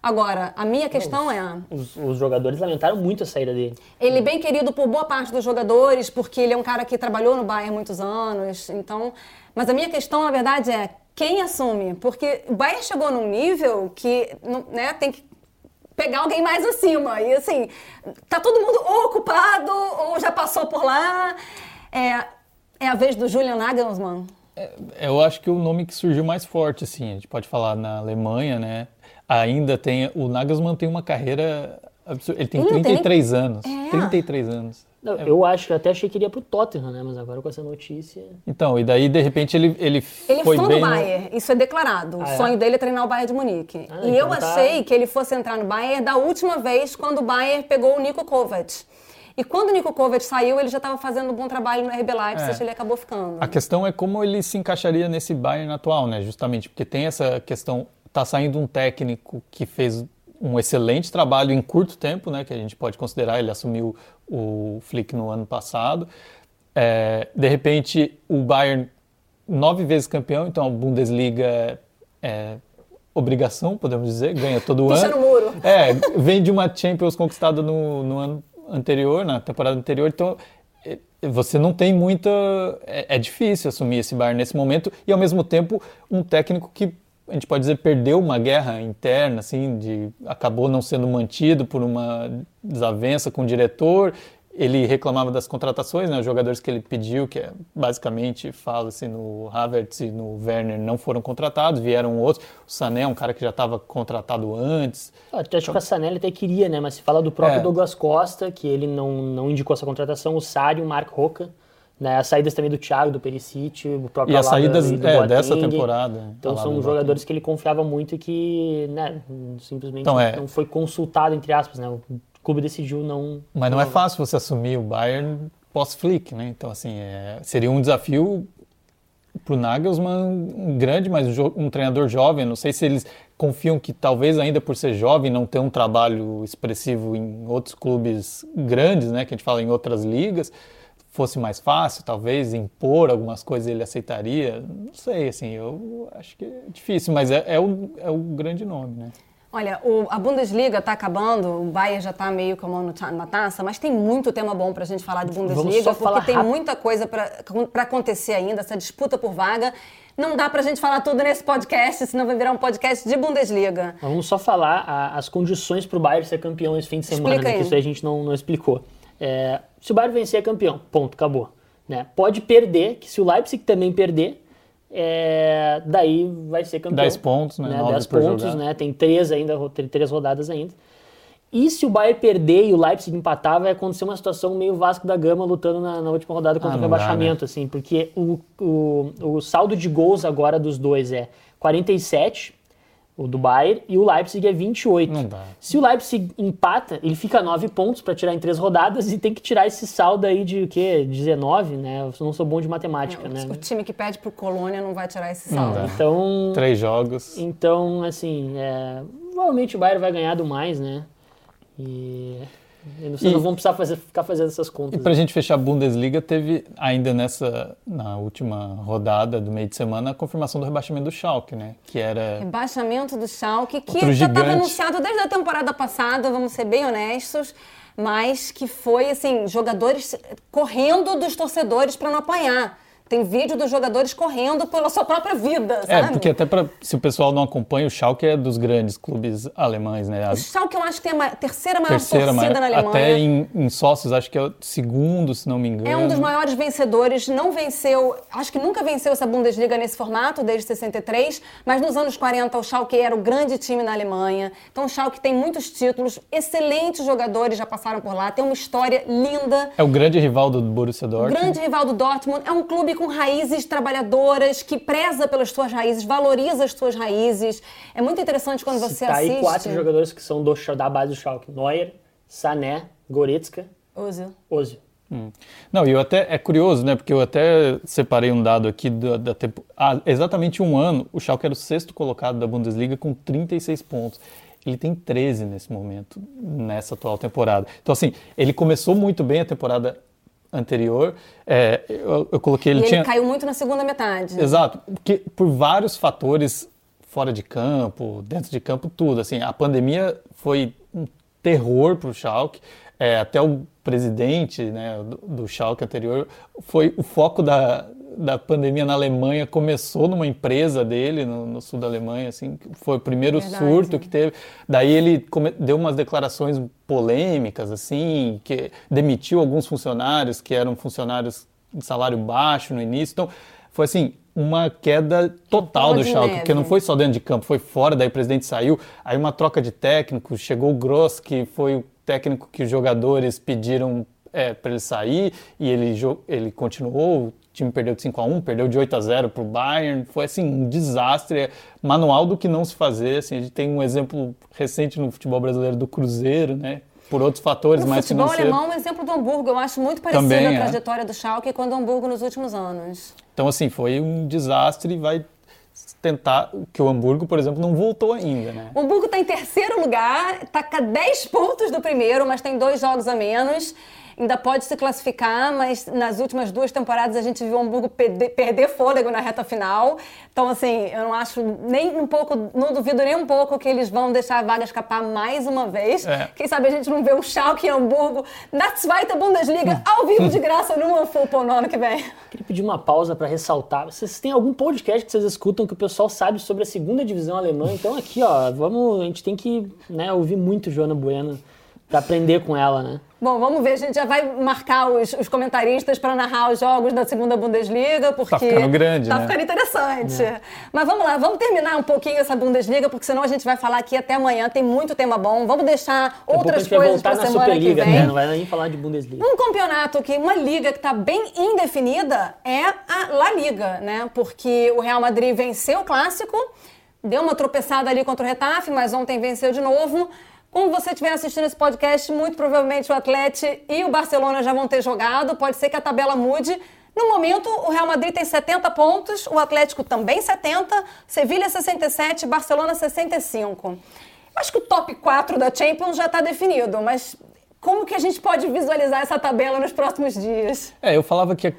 Agora, a minha questão os, é. Os, os, jogadores lamentaram muito a saída dele. Ele é bem querido por boa parte dos jogadores, porque ele é um cara que trabalhou no Bayern muitos anos. Então. Mas a minha questão, na verdade, é quem assume? Porque o Bayern chegou num nível que né, tem que pegar alguém mais acima. E assim, tá todo mundo ou ocupado ou já passou por lá. É, é a vez do Julian Nagelsmann. É, eu acho que o nome que surgiu mais forte, assim, a gente pode falar na Alemanha, né? Ainda tem. O Nagelsmann tem uma carreira absurda. Ele tem Ele 33 tem... anos. É. 33 anos. Não, é. Eu acho que até achei que iria pro Tottenham, né? Mas agora com essa notícia. Então, e daí, de repente, ele, ele, ele foi é fã bem. do Bayern, no... isso é declarado. Ah, o é? sonho dele é treinar o Bayern de Munique. Ah, e então eu tá... achei que ele fosse entrar no Bayern da última vez quando o Bayern pegou o Nico Kovac. E quando o Nico Kovac saiu, ele já estava fazendo um bom trabalho no RB Leipzig, é. ele acabou ficando. A questão é como ele se encaixaria nesse Bayern atual, né? Justamente porque tem essa questão, tá saindo um técnico que fez um excelente trabalho em curto tempo, né? Que a gente pode considerar, ele assumiu o Flick no ano passado. É, de repente, o Bayern nove vezes campeão, então a Bundesliga é, é obrigação, podemos dizer, ganha todo Puxa ano. no muro. É, vem de uma Champions conquistada no, no ano anterior, na temporada anterior, então é, você não tem muita. É, é, difícil assumir esse Bayern nesse momento e ao mesmo tempo um técnico que a gente pode dizer perdeu uma guerra interna, assim, de acabou não sendo mantido por uma desavença com o diretor ele reclamava das contratações, né, os jogadores que ele pediu, que é, basicamente fala-se no Havertz e no Werner não foram contratados, vieram outros. O Sané é um cara que já estava contratado antes. Até acho que a Sané ele até queria, né, mas se fala do próprio é. Douglas Costa, que ele não, não indicou essa contratação, o Sário, o Mark Roca, né, as saídas também do Thiago, do Perisic, o próprio E as saídas é, dessa temporada. Então são jogadores que ele confiava muito e que né, simplesmente então, é. não foi consultado, entre aspas, né, o clube decidiu não. Mas não, não é fácil você assumir o Bayern pós-Flick, né? Então, assim, é, seria um desafio para o Nagelsmann grande, mas um, um, treinador jovem. Não sei se eles confiam que talvez ainda por ser jovem não ter um trabalho expressivo em outros clubes grandes, né? Que a gente fala em outras ligas, fosse mais fácil, talvez impor algumas coisas ele aceitaria. Não sei, assim, eu acho que é difícil, mas é, é o, é o grande nome, né? Olha, o, a Bundesliga está acabando, o Bayern já está meio com a mão na taça, mas tem muito tema bom para a gente falar de Bundesliga, porque tem rápido. muita coisa para acontecer ainda, essa disputa por vaga. Não dá para a gente falar tudo nesse podcast, senão vai virar um podcast de Bundesliga. Vamos só falar a, as condições para o Bayern ser campeão esse fim de semana, né, que isso a gente não, não explicou. É, se o Bayern vencer, é campeão. Ponto, acabou. Né? Pode perder, que se o Leipzig também perder, é, daí vai ser campeão. 10 pontos, né? né? 10 pontos, jogar. né? Tem três ainda, tem três rodadas ainda. E se o Bayern perder e o Leipzig empatar, vai acontecer uma situação meio Vasco da Gama lutando na, na última rodada contra ah, o rebaixamento, dá, né? assim, porque o, o, o saldo de gols agora dos dois é 47 o do Bayern, e o Leipzig é 28. Não dá. Se o Leipzig empata, ele fica a 9 pontos para tirar em três rodadas e tem que tirar esse saldo aí de o quê? 19, né? Eu não sou bom de matemática, é, né? O time que pede pro Colônia não vai tirar esse saldo. Então, três jogos. Então, assim, é, provavelmente o Bayern vai ganhar do mais, né? E vocês e, não vão precisar fazer, ficar fazendo essas contas. E para a gente fechar a Bundesliga, teve ainda nessa, na última rodada do meio de semana, a confirmação do rebaixamento do Schalke, né? Que era... Rebaixamento do Schalke, que já estava anunciado desde a temporada passada, vamos ser bem honestos, mas que foi, assim, jogadores correndo dos torcedores para não apanhar. Tem vídeo dos jogadores correndo pela sua própria vida, é, sabe? É, porque até pra, se o pessoal não acompanha, o Schalke é dos grandes clubes alemães, né? O Schalke eu acho que tem a terceira maior terceira torcida maior, na Alemanha. Até em, em, sócios, acho que é o segundo, se não me engano. É um dos maiores vencedores, não venceu, acho que nunca venceu essa Bundesliga nesse formato, desde 63, mas nos anos 40 o Schalke era o grande time na Alemanha. Então o Schalke tem muitos títulos, excelentes jogadores já passaram por lá, tem uma história linda. É o grande rival do Borussia Dortmund. Grande rival do Dortmund, é um clube com raízes trabalhadoras, que preza pelas suas raízes, valoriza as suas raízes. É muito interessante quando você tá assiste. aí quatro jogadores que são do, da base do Schalke. Neuer, Sané, Goretzka, Ozil. Ozil. Hum. Não, e eu até é curioso, né? Porque eu até separei um dado aqui da, da tempo. Há exatamente um ano, o Schalke era o sexto colocado da Bundesliga com 36 pontos. Ele tem 13 nesse momento, nessa atual temporada. Então, assim, ele começou muito bem a temporada anterior. É, eu, eu, coloquei ele e tinha. Ele caiu muito na segunda metade. Exato, porque por vários fatores fora de campo, dentro de campo, tudo. Assim, a pandemia foi um terror para o Schalke. É, até o presidente né, do, do Schalke anterior foi o foco da, da pandemia na Alemanha começou numa empresa dele no, no sul da Alemanha assim foi o primeiro Verdade. surto que teve. Daí ele deu umas declarações polêmicas assim que demitiu alguns funcionários que eram funcionários de salário baixo no início. Então foi assim uma queda total do Schalke, porque não foi só dentro de campo, foi fora, daí o presidente saiu, aí uma troca de técnico, chegou o Gross, que foi o técnico que os jogadores pediram é, para ele sair, e ele, ele continuou, time perdeu de 5 a 1 perdeu de 8 a 0 para o Bayern, foi assim, um desastre, manual do que não se fazer, assim, a gente tem um exemplo recente no futebol brasileiro do Cruzeiro, né, por outros fatores o mais financeiros. O futebol alemão é um exemplo do Hamburgo. Eu acho muito parecido Também, a é. trajetória é. do Schalke com o Hamburgo nos últimos anos. Então, assim, foi um desastre e vai tentar que o Hamburgo, por exemplo, não voltou ainda, né? O Hamburgo está em terceiro lugar, está a 10 pontos do primeiro, mas tem dois jogos a menos ainda pode se classificar, mas nas últimas duas temporadas a gente viu o Hamburgo perder, perder fôlego na reta final. Então, assim, eu não acho nem um pouco, não duvido nem um pouco que eles vão deixar a vaga escapar mais uma vez. É. Quem sabe a gente não vê o Schalke e Hamburgo na Zweite Bundesliga ao vivo de graça no OneFootball no ano que vem. Queria pedir uma pausa para ressaltar. Vocês têm algum podcast que vocês escutam que o pessoal sabe sobre a segunda divisão alemã? Então aqui, ó, vamos, a gente tem que né, ouvir muito Joana Bueno para aprender com ela, né? Bom, vamos ver. A gente já vai marcar os, os comentaristas para narrar os jogos da segunda Bundesliga, porque. Tá ficando grande, Tá né? ficando interessante. É. Mas vamos lá, vamos terminar um pouquinho essa Bundesliga, porque senão a gente vai falar aqui até amanhã. Tem muito tema bom. Vamos deixar outras coisas para semana Superliga, que vem. Né? Não vai nem falar de Bundesliga. Um campeonato que, uma liga que está bem indefinida é a La Liga, né? Porque o Real Madrid venceu o clássico, deu uma tropeçada ali contra o Retafe, mas ontem venceu de novo. Quando você estiver assistindo esse podcast, muito provavelmente o Atlético e o Barcelona já vão ter jogado. Pode ser que a tabela mude. No momento, o Real Madrid tem 70 pontos, o Atlético também 70, Sevilha 67, Barcelona 65. Acho que o top 4 da Champions já está definido, mas como que a gente pode visualizar essa tabela nos próximos dias? É, eu falava que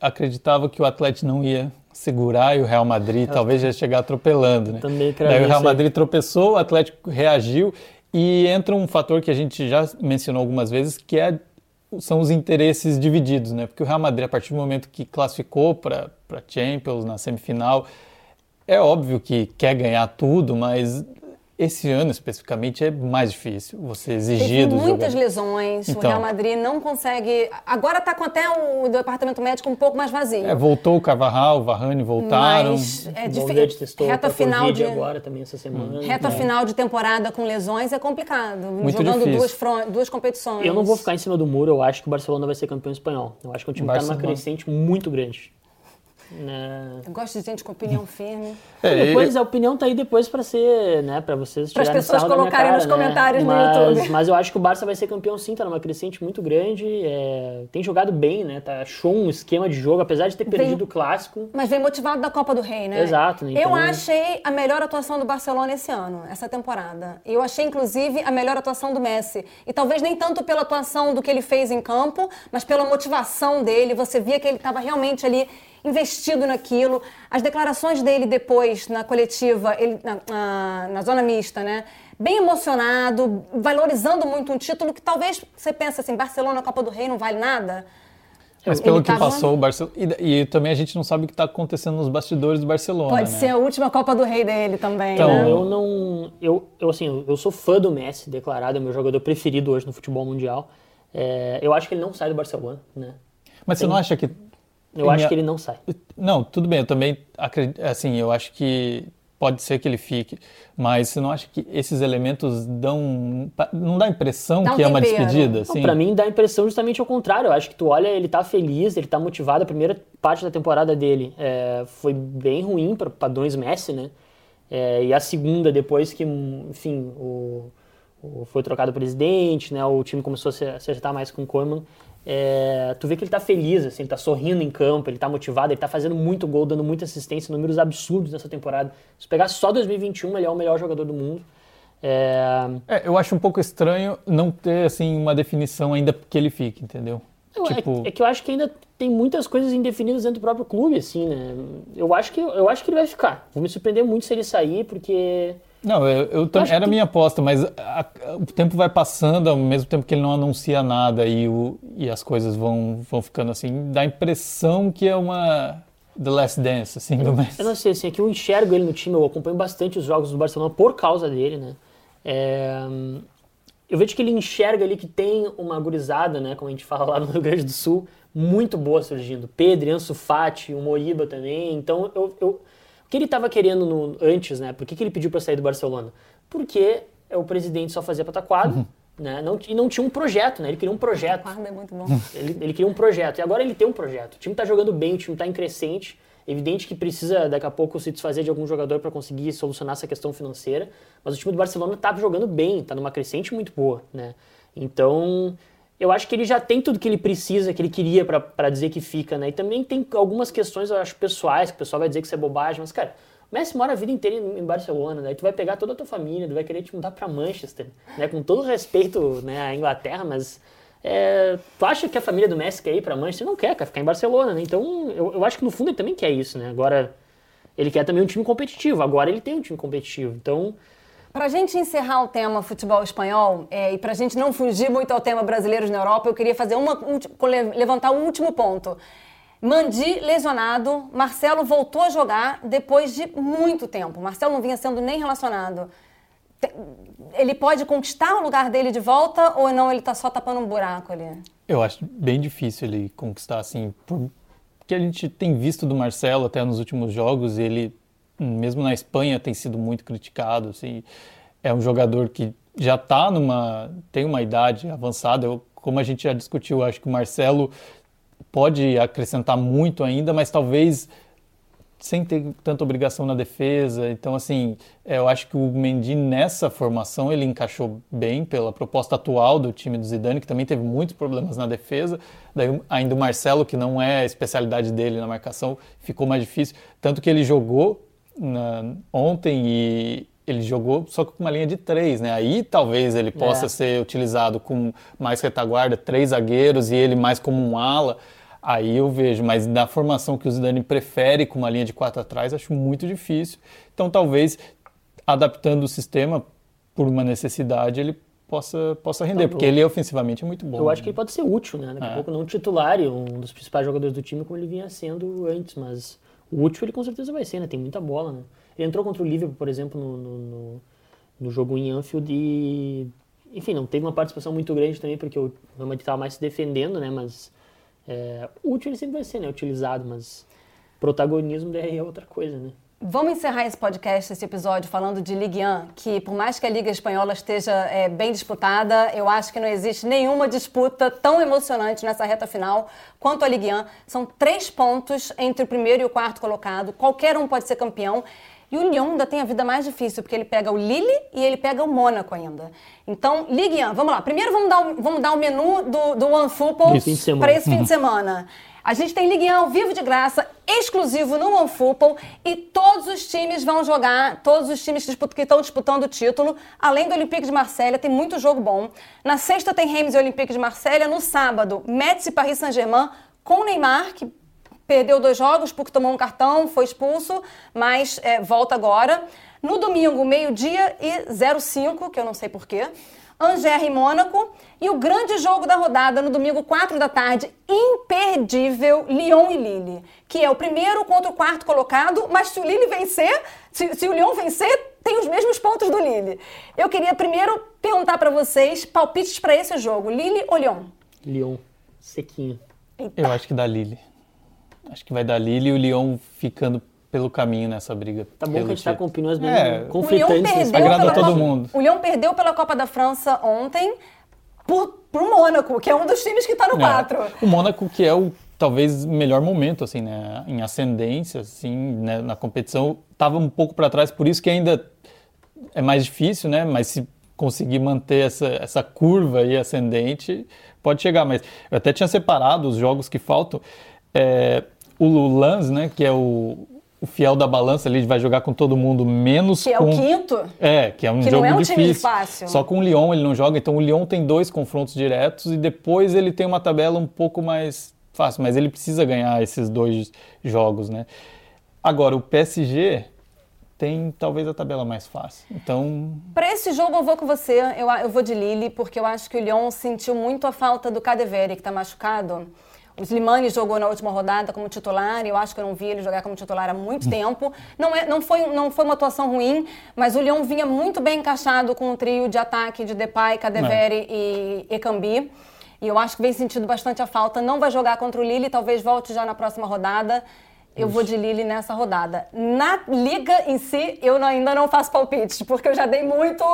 acreditava que o Atlético não ia segurar e o Real Madrid talvez já chegar atropelando, né? Também Daí o Real Madrid tropeçou, o Atlético reagiu e entra um fator que a gente já mencionou algumas vezes, que é, são os interesses divididos, né? Porque o Real Madrid, a partir do momento que classificou para Champions na semifinal, é óbvio que quer ganhar tudo, mas esse ano especificamente é mais difícil você exigir Tem muitas lesões, então, o Real Madrid não consegue. Agora está com até o departamento médico um pouco mais vazio. É, voltou o Carvajal, o Varane voltaram. Mas é difícil. Reta final de agora também essa semana. Reta é. final de temporada com lesões é complicado. Muito jogando difícil. duas, duas competições. Eu não vou ficar em cima do muro, eu acho que o Barcelona vai ser campeão espanhol. Eu acho que o time está numa crescente muito grande. Né? Eu gosto de gente com opinião firme. É, depois a opinião tá aí depois para ser, né, para vocês Para as pessoas colocarem cara, nos né? comentários mas, no YouTube. Mas eu acho que o Barça vai ser campeão sim, tá numa crescente muito grande, é, tem jogado bem, né? Tá achou um esquema de jogo, apesar de ter perdido vem, o clássico. Mas vem motivado da Copa do Rei, né? Exato. Então... Eu achei a melhor atuação do Barcelona esse ano, essa temporada. Eu achei inclusive a melhor atuação do Messi. E talvez nem tanto pela atuação do que ele fez em campo, mas pela motivação dele. Você via que ele estava realmente ali investido naquilo. As declarações dele depois, na coletiva, ele, na, na, na, zona mista, né? Bem emocionado, valorizando muito um título que talvez você pense assim, Barcelona, Copa do Rei não vale nada. Mas pelo ele que passou o Barcelona. E, e, também a gente não sabe o que está acontecendo nos bastidores do Barcelona. Pode né? ser a última Copa do Rei dele também. Então, né? eu não. Eu, eu, assim, eu sou fã do Messi, declarado, é meu jogador preferido hoje no futebol mundial. É, eu acho que ele não sai do Barcelona, né? Mas Tem... você não acha que eu acho que ele não sai. Não, tudo bem, eu também acredito, assim, eu acho que pode ser que ele fique. Mas você não acha que esses elementos dão. Não dá a impressão dá um que tempero. é uma despedida? Assim? Para mim, dá a impressão justamente ao contrário. Eu acho que tu olha, ele tá feliz, ele tá motivado. A primeira parte da temporada dele é, foi bem ruim para padrões Messi, né? É, e a segunda, depois que, enfim, o, o, foi trocado o presidente, né? O time começou a se, a se agitar mais com o Koeman é, tu vê que ele tá feliz, assim, ele tá sorrindo em campo, ele tá motivado, ele tá fazendo muito gol, dando muita assistência, números absurdos nessa temporada. Se pegar só 2021, ele é o melhor jogador do mundo. É... É, eu acho um pouco estranho não ter, assim, uma definição ainda que ele fique, entendeu? Não, é tipo... é, é, que eu acho que ainda tem muitas coisas indefinidas dentro do próprio clube, assim, né? Eu acho que, eu acho que ele vai ficar. Vou me surpreender muito se ele sair, porque não, eu, eu, eu era a minha aposta, mas a, a, o tempo vai passando, ao mesmo tempo que ele não anuncia nada e, o, e as coisas vão, vão ficando assim, dá a impressão que é uma The Last Dance, assim, do Messi. Eu não sei, assim, é que eu enxergo ele no time, eu acompanho bastante os jogos do Barcelona por causa dele, né? É, eu vejo que ele enxerga ali que tem uma gurizada, né, como a gente fala lá no Rio Grande do Sul, muito boa surgindo. Pedro, Ansu Fati, o Moriba também, então eu, eu que ele estava querendo no, antes, né? Por que, que ele pediu para sair do Barcelona? Porque é o presidente só fazia pataquada, uhum. né? Não, e não tinha um projeto, né? Ele queria um projeto. Pataquada é muito bom. Ele, ele queria um projeto. E agora ele tem um projeto. O time está jogando bem, o time está em crescente. Evidente que precisa daqui a pouco se desfazer de algum jogador para conseguir solucionar essa questão financeira, mas o time do Barcelona está jogando bem, está numa crescente muito boa, né? Então, eu acho que ele já tem tudo que ele precisa, que ele queria para dizer que fica, né? E também tem algumas questões, eu acho, pessoais, que o pessoal vai dizer que isso é bobagem, mas, cara, o Messi mora a vida inteira em Barcelona, né? Tu vai pegar toda a tua família, tu vai querer te mudar para Manchester, né? Com todo respeito né, à Inglaterra, mas é, tu acha que a família do Messi quer ir para Manchester? Não quer, quer ficar em Barcelona, né? Então, eu, eu acho que no fundo ele também quer isso, né? Agora, ele quer também um time competitivo, agora ele tem um time competitivo, então... Para a gente encerrar o tema futebol espanhol é, e para a gente não fugir muito ao tema brasileiros na Europa, eu queria fazer uma, um, levantar um último ponto. Mandi lesionado, Marcelo voltou a jogar depois de muito tempo. Marcelo não vinha sendo nem relacionado. Ele pode conquistar o lugar dele de volta ou não? Ele está só tapando um buraco ali? Eu acho bem difícil ele conquistar assim, porque a gente tem visto do Marcelo até nos últimos jogos, ele mesmo na Espanha tem sido muito criticado, assim, é um jogador que já está numa tem uma idade avançada, eu, como a gente já discutiu, acho que o Marcelo pode acrescentar muito ainda, mas talvez sem ter tanta obrigação na defesa. Então, assim, eu acho que o Mendy nessa formação ele encaixou bem pela proposta atual do time do Zidane, que também teve muitos problemas na defesa. Daí ainda o Marcelo, que não é a especialidade dele na marcação, ficou mais difícil. Tanto que ele jogou na, ontem e ele jogou só com uma linha de três, né? Aí talvez ele possa é. ser utilizado com mais retaguarda, três zagueiros e ele mais como um ala. Aí eu vejo, mas na formação que o Zidane prefere com uma linha de quatro atrás, acho muito difícil. Então talvez adaptando o sistema por uma necessidade, ele possa, possa render, então, porque ele ofensivamente é muito bom. Eu acho que ele pode ser útil, né? Daqui a é. pouco não titular e um dos principais jogadores do time como ele vinha sendo antes, mas útil ele com certeza vai ser, né? Tem muita bola, né? Ele entrou contra o Liverpool, por exemplo, no, no, no, jogo em Anfield e... Enfim, não teve uma participação muito grande também, porque o Real Madrid estava mais se defendendo, né? Mas é, útil ele sempre vai ser, né? Utilizado, mas protagonismo daí é outra coisa, né? Vamos encerrar esse podcast, esse episódio, falando de Ligue 1, que por mais que a Liga Espanhola esteja é, bem disputada, eu acho que não existe nenhuma disputa tão emocionante nessa reta final quanto a Ligue 1. São três pontos entre o primeiro e o quarto colocado, qualquer um pode ser campeão. E o Lyon ainda tem a vida mais difícil, porque ele pega o Lille e ele pega o Mônaco ainda. Então, Ligue 1, vamos lá. Primeiro vamos dar o, vamos dar o menu do, do OneFootball para esse fim de semana. A gente tem Ligue 1 ao vivo de graça, exclusivo no OneFootball e todos os times vão jogar, todos os times que estão disputando o título, além do Olympique de Marselha, tem muito jogo bom. Na sexta tem Reims e Olympique de Marselha, no sábado, Metz e Paris Saint-Germain com Neymar, que perdeu dois jogos porque tomou um cartão, foi expulso, mas é, volta agora. No domingo, meio-dia e 05, que eu não sei porquê. Angers e Mônaco. E o grande jogo da rodada no domingo, 4 da tarde, imperdível, Lyon e Lille. Que é o primeiro contra o quarto colocado, mas se o Lille vencer, se, se o Lyon vencer, tem os mesmos pontos do Lille. Eu queria primeiro perguntar para vocês palpites para esse jogo, Lille ou Lyon? Lyon, sequinho. Eita. Eu acho que dá Lille. Acho que vai dar Lille e o Lyon ficando pelo caminho nessa briga. Tá bom que a gente está com opiniões bem É, conflitantes. Agrada pela todo mundo. O Lyon perdeu pela Copa da França ontem por, pro Mônaco, que é um dos times que está no É. 4. O Mônaco que é o talvez melhor momento assim, né, em ascendência, assim, né, na competição, estava um pouco para trás, por isso que ainda é mais difícil, né? Mas se conseguir manter essa, essa curva aí ascendente, pode chegar. Mas eu até tinha separado os jogos que faltam. É, o Lans, né? Que é o, o fiel da balança ali, vai jogar com todo mundo, menos Que é com... o quinto. É, que é um Que não jogo é um time difícil. fácil. Só com o Lyon ele não joga, então o Lyon tem dois confrontos diretos e depois ele tem uma tabela um pouco mais fácil, mas ele precisa ganhar esses dois jogos, né? Agora, o PSG tem talvez a tabela mais fácil. Então, Para esse jogo eu vou com você, eu, eu vou de Lille, porque eu acho que o Lyon sentiu muito a falta do Cadevere, que está machucado. O Slimani jogou na última rodada como titular, e eu acho que eu não vi ele jogar como titular há muito tempo. Não, é, não, foi, não foi uma atuação ruim, mas o Lyon vinha muito bem encaixado com o trio de ataque de Depay, Cadevere e Ekambi. E eu acho que vem sentindo bastante a falta. Não vai jogar contra o Lille, talvez volte já na próxima rodada. Eu vou de Lille nessa rodada. Na liga em si, eu não- ainda não faço palpite, porque eu já dei muito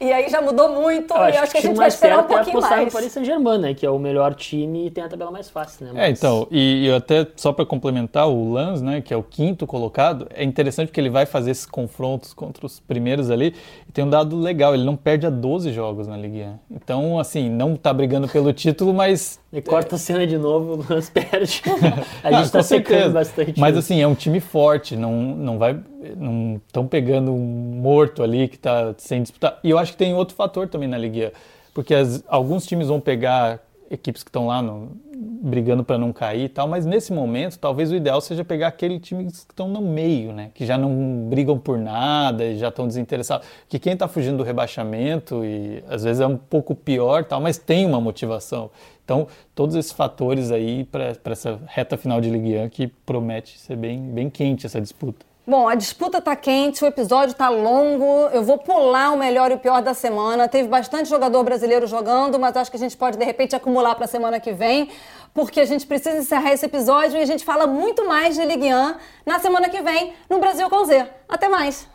e aí já mudou muito. Eu e acho eu acho que a que o gente vai esperar um é pouquinho no mais. Paris Saint-Germain, né? Que é o melhor time e tem a tabela mais fácil, né? é, Mas- então, e eu até só para complementar o Lans, né, que é o quinto colocado, é interessante porque ele vai fazer esses confrontos contra os primeiros ali e tem um dado legal, ele não perde a 12 jogos na Ligue 1. Então, assim, não tá brigando pelo título, mas E corta a cena de novo, o Lance perde. a gente tá com secando bastante. Mas assim, é um time forte, não, não vai. Não estão pegando um morto ali que está sem disputar. E eu acho que tem outro fator também na Liga. Porque as- alguns times vão pegar equipes que estão lá no- brigando para não cair e tal, mas nesse momento talvez o ideal seja pegar aqueles times que estão no meio, né? Que já não brigam por nada e já estão desinteressados. Que quem está fugindo do rebaixamento e às vezes é um pouco pior, tal, mas tem uma motivação. Então, todos esses fatores aí para essa reta final de Ligue 1 que promete ser bem, bem quente essa disputa. Bom, a disputa tá quente, o episódio tá longo. Eu vou pular o melhor e o pior da semana. Teve bastante jogador brasileiro jogando, mas acho que a gente pode de repente acumular para a semana que vem, porque a gente precisa encerrar esse episódio e a gente fala muito mais de Ligue 1 na semana que vem no Brasil com Z. Até mais.